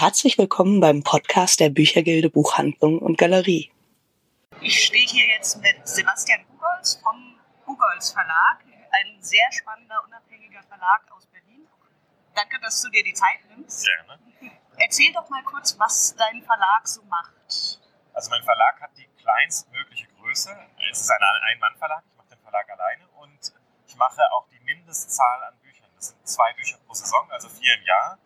herzlich willkommen beim Podcast der Büchergilde Buchhandlung und Galerie. Ich stehe hier jetzt mit Sebastian Bugolz vom Bugolz Verlag, ein sehr spannender, unabhängiger Verlag aus Berlin. Danke, dass du dir die Zeit nimmst. Gerne. Erzähl doch mal kurz, was dein Verlag so macht. Also mein Verlag hat die kleinstmögliche Größe. Es ist ein Ein-Mann-Verlag, ich mache den Verlag alleine und ich mache auch die Mindestzahl an Büchern. Das sind zwei Bücher pro Saison, also vier im Jahr.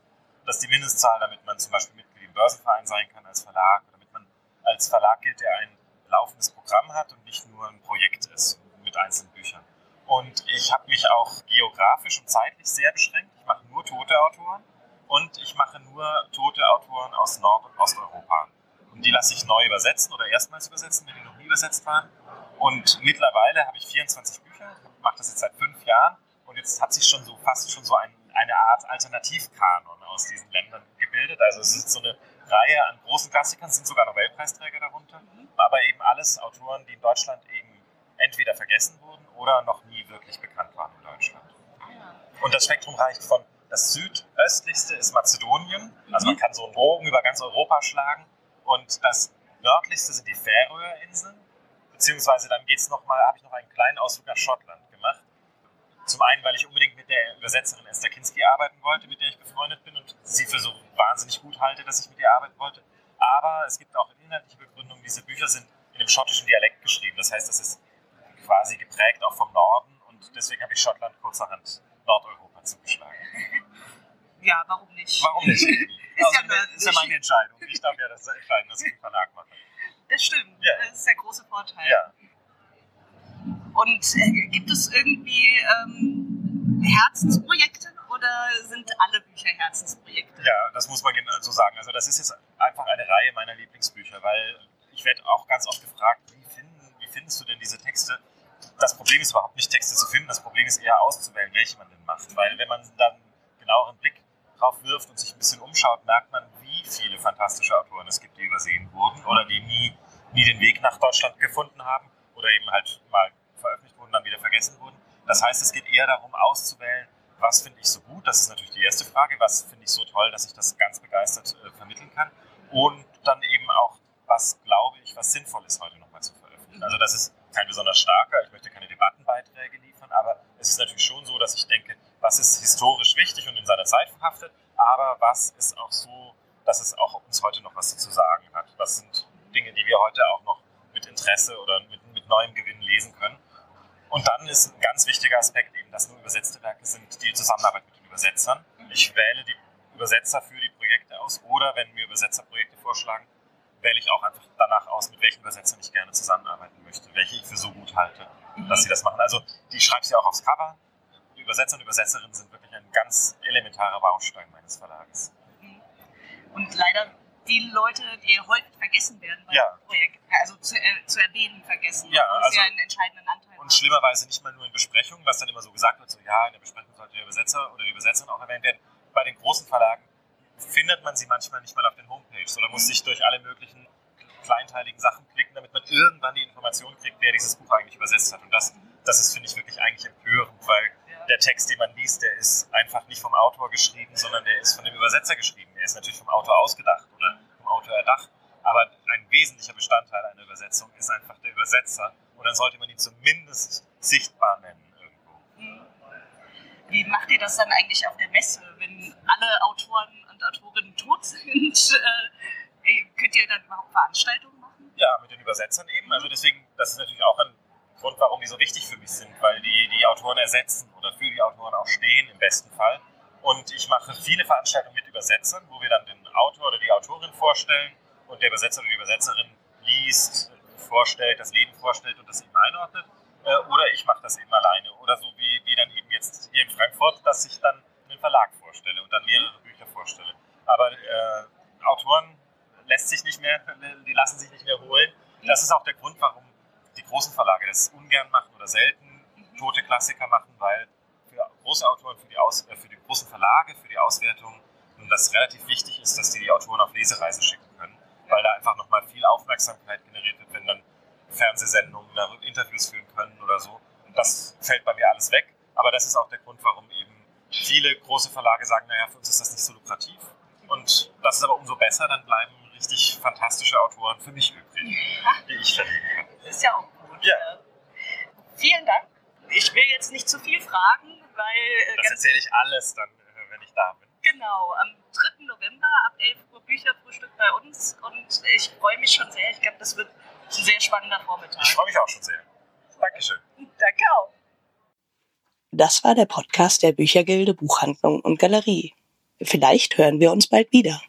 Das ist die Mindestzahl, damit man zum Beispiel Mitglied im Börsenverein sein kann als Verlag, damit man als Verlag gilt, der ein laufendes Programm hat und nicht nur ein Projekt ist mit einzelnen Büchern. Und ich habe mich auch geografisch und zeitlich sehr beschränkt. Ich mache nur tote Autoren und ich mache nur tote Autoren aus Nord- und Osteuropa. Und die lasse ich neu übersetzen oder erstmals übersetzen, wenn die noch nie übersetzt waren. Und mittlerweile habe ich 24 Bücher, mache das jetzt seit fünf Jahren und jetzt hat sich schon so fast schon so ein, eine Art Alternativkanon aus diesen Ländern gebildet. Also es ist so eine Reihe an großen Klassikern, sind sogar Nobelpreisträger darunter, aber eben alles Autoren, die in Deutschland eben entweder vergessen wurden oder noch nie wirklich bekannt waren in Deutschland. Und das Spektrum reicht von das südöstlichste ist Mazedonien, also man kann so einen Bogen über ganz Europa schlagen und das nördlichste sind die Färöerinseln, beziehungsweise dann geht's noch mal, habe ich noch einen kleinen Ausflug nach Schottland. Zum einen, weil ich unbedingt mit der Übersetzerin Esther Kinski arbeiten wollte, mit der ich befreundet bin und sie für so wahnsinnig gut halte, dass ich mit ihr arbeiten wollte. Aber es gibt auch inhaltliche Begründungen, diese Bücher sind in dem schottischen Dialekt geschrieben. Das heißt, das ist quasi geprägt auch vom Norden und deswegen habe ich Schottland kurzerhand Nordeuropa zugeschlagen. Ja, warum nicht? Warum nicht? Ist also, ja ist ja meine Entscheidung. Ich darf ja das entscheiden, was ich im Verlag mache. Das stimmt. Ja. Das ist der große Vorteil. Ja. Und äh, gibt es irgendwie ähm, Herzensprojekte oder sind alle Bücher Herzensprojekte? Ja, das muss man so sagen. Also das ist jetzt einfach eine Reihe meiner Lieblingsbücher, weil ich werde auch ganz oft gefragt, wie, finden, wie findest du denn diese Texte? Das Problem ist überhaupt nicht, Texte zu finden. Das Problem ist eher auszuwählen, welche man denn macht. Weil wenn man dann genaueren Blick drauf wirft und sich ein bisschen umschaut, merkt man, wie viele fantastische Autoren es gibt, die übersehen wurden oder die nie, nie den Weg nach Deutschland gefunden haben oder eben halt mal dann wieder vergessen wurden. Das heißt, es geht eher darum, auszuwählen, was finde ich so gut. Das ist natürlich die erste Frage. Was finde ich so toll, dass ich das ganz begeistert äh, vermitteln kann. Und dann eben auch, was glaube ich, was sinnvoll ist, heute nochmal zu veröffentlichen. Also das ist kein besonders starker, ich möchte keine Debattenbeiträge liefern, aber es ist natürlich schon so, dass ich denke, was ist historisch wichtig und in seiner Zeit verhaftet, aber was ist auch so, dass es auch uns heute noch was zu sagen hat. Was sind Dinge, die wir heute auch noch mit Interesse oder mit, mit neuem Gewinn lesen können. Und dann ist ein ganz wichtiger Aspekt eben, dass nur übersetzte Werke sind, die Zusammenarbeit mit den Übersetzern. Ich wähle die Übersetzer für die Projekte aus oder wenn mir Übersetzer Projekte vorschlagen, wähle ich auch einfach danach aus, mit welchen Übersetzern ich gerne zusammenarbeiten möchte, welche ich für so gut halte, dass sie das machen. Also die schreibe ich auch aufs Cover. Die Übersetzer und Übersetzerinnen sind wirklich ein ganz elementarer Baustein meines Verlages. Und leider die Leute, die häufig vergessen werden bei Ja. Projekten, also zu, äh, zu erwähnen vergessen, Ja, also- sie einen entscheidenden Anteil Und schlimmerweise nicht mal nur in Besprechungen, was dann immer so gesagt wird, so ja, in der Besprechung sollte der Übersetzer oder die Übersetzerin auch erwähnt werden. Bei den großen Verlagen findet man sie manchmal nicht mal auf den Homepages oder muss sich durch alle möglichen kleinteiligen Sachen klicken, damit man irgendwann die Information kriegt, wer dieses Buch eigentlich übersetzt hat. Und das, das ist, finde ich, wirklich eigentlich empörend, weil der Text, den man liest, der ist einfach nicht vom Autor geschrieben, sondern der ist von dem Übersetzer geschrieben. Er ist natürlich vom Autor ausgedacht oder vom Autor erdacht, aber ein wesentlicher Bestandteil einer Übersetzung ist einfach der Übersetzer und dann sollte man ihn zumindest sichtbar nennen irgendwo. Wie macht ihr das dann eigentlich auf der Messe, wenn alle Autoren und Autorinnen tot sind? Äh, könnt ihr dann überhaupt Veranstaltungen machen? Ja, mit den Übersetzern eben. Also deswegen, das ist natürlich auch ein Grund, warum die so wichtig für mich sind, weil die die Autoren ersetzen oder für die Autoren auch stehen im besten Fall. Und ich mache viele Veranstaltungen mit Übersetzern, wo wir dann den Autor oder die Autorin vorstellen und der Übersetzer oder die Übersetzerin liest, vorstellt, das Leben vorstellt und das eben einordnet. Äh, Oder ich mache das eben alleine. Oder so wie, wie dann eben jetzt hier in Frankfurt, dass ich dann einen Verlag vorstelle und dann mehrere Bücher vorstelle. Aber äh, Autoren lässt sich nicht mehr, die lassen sich nicht mehr holen. Das ist auch der Grund, warum die großen Verlage das ungern machen oder selten tote Klassiker machen, weil für große Autoren, für die, Aus, äh, für die großen Verlage, für die Auswertung, nun das relativ wichtig ist, dass die die Autoren auf Lesereise schicken können, weil da einfach nochmal viel Aufmerksamkeit generiert wird, wenn dann Fernsehsendungen da Interviews führen können oder so. Das fällt bei mir alles weg, aber das ist auch der Grund, warum eben viele große Verlage sagen, naja, für uns ist das nicht so lukrativ. Und das ist aber umso besser, dann bleiben richtig fantastische Autoren für mich übrig, die ich verlegen kann. Ist ja auch gut. Ja. Vielen Dank. Ich will jetzt nicht zu viel fragen, weil äh, Das erzähle ich alles dann, äh, wenn ich da bin. genau am 3. November ab 11 Uhr Bücherfrühstück bei uns und ich freue mich schon sehr. Ich glaube, das wird ein sehr spannender Vormittag. Ich freue mich auch schon sehr. Dankeschön. Danke auch. Das war der Podcast der Büchergilde Buchhandlung und Galerie. Vielleicht hören wir uns bald wieder.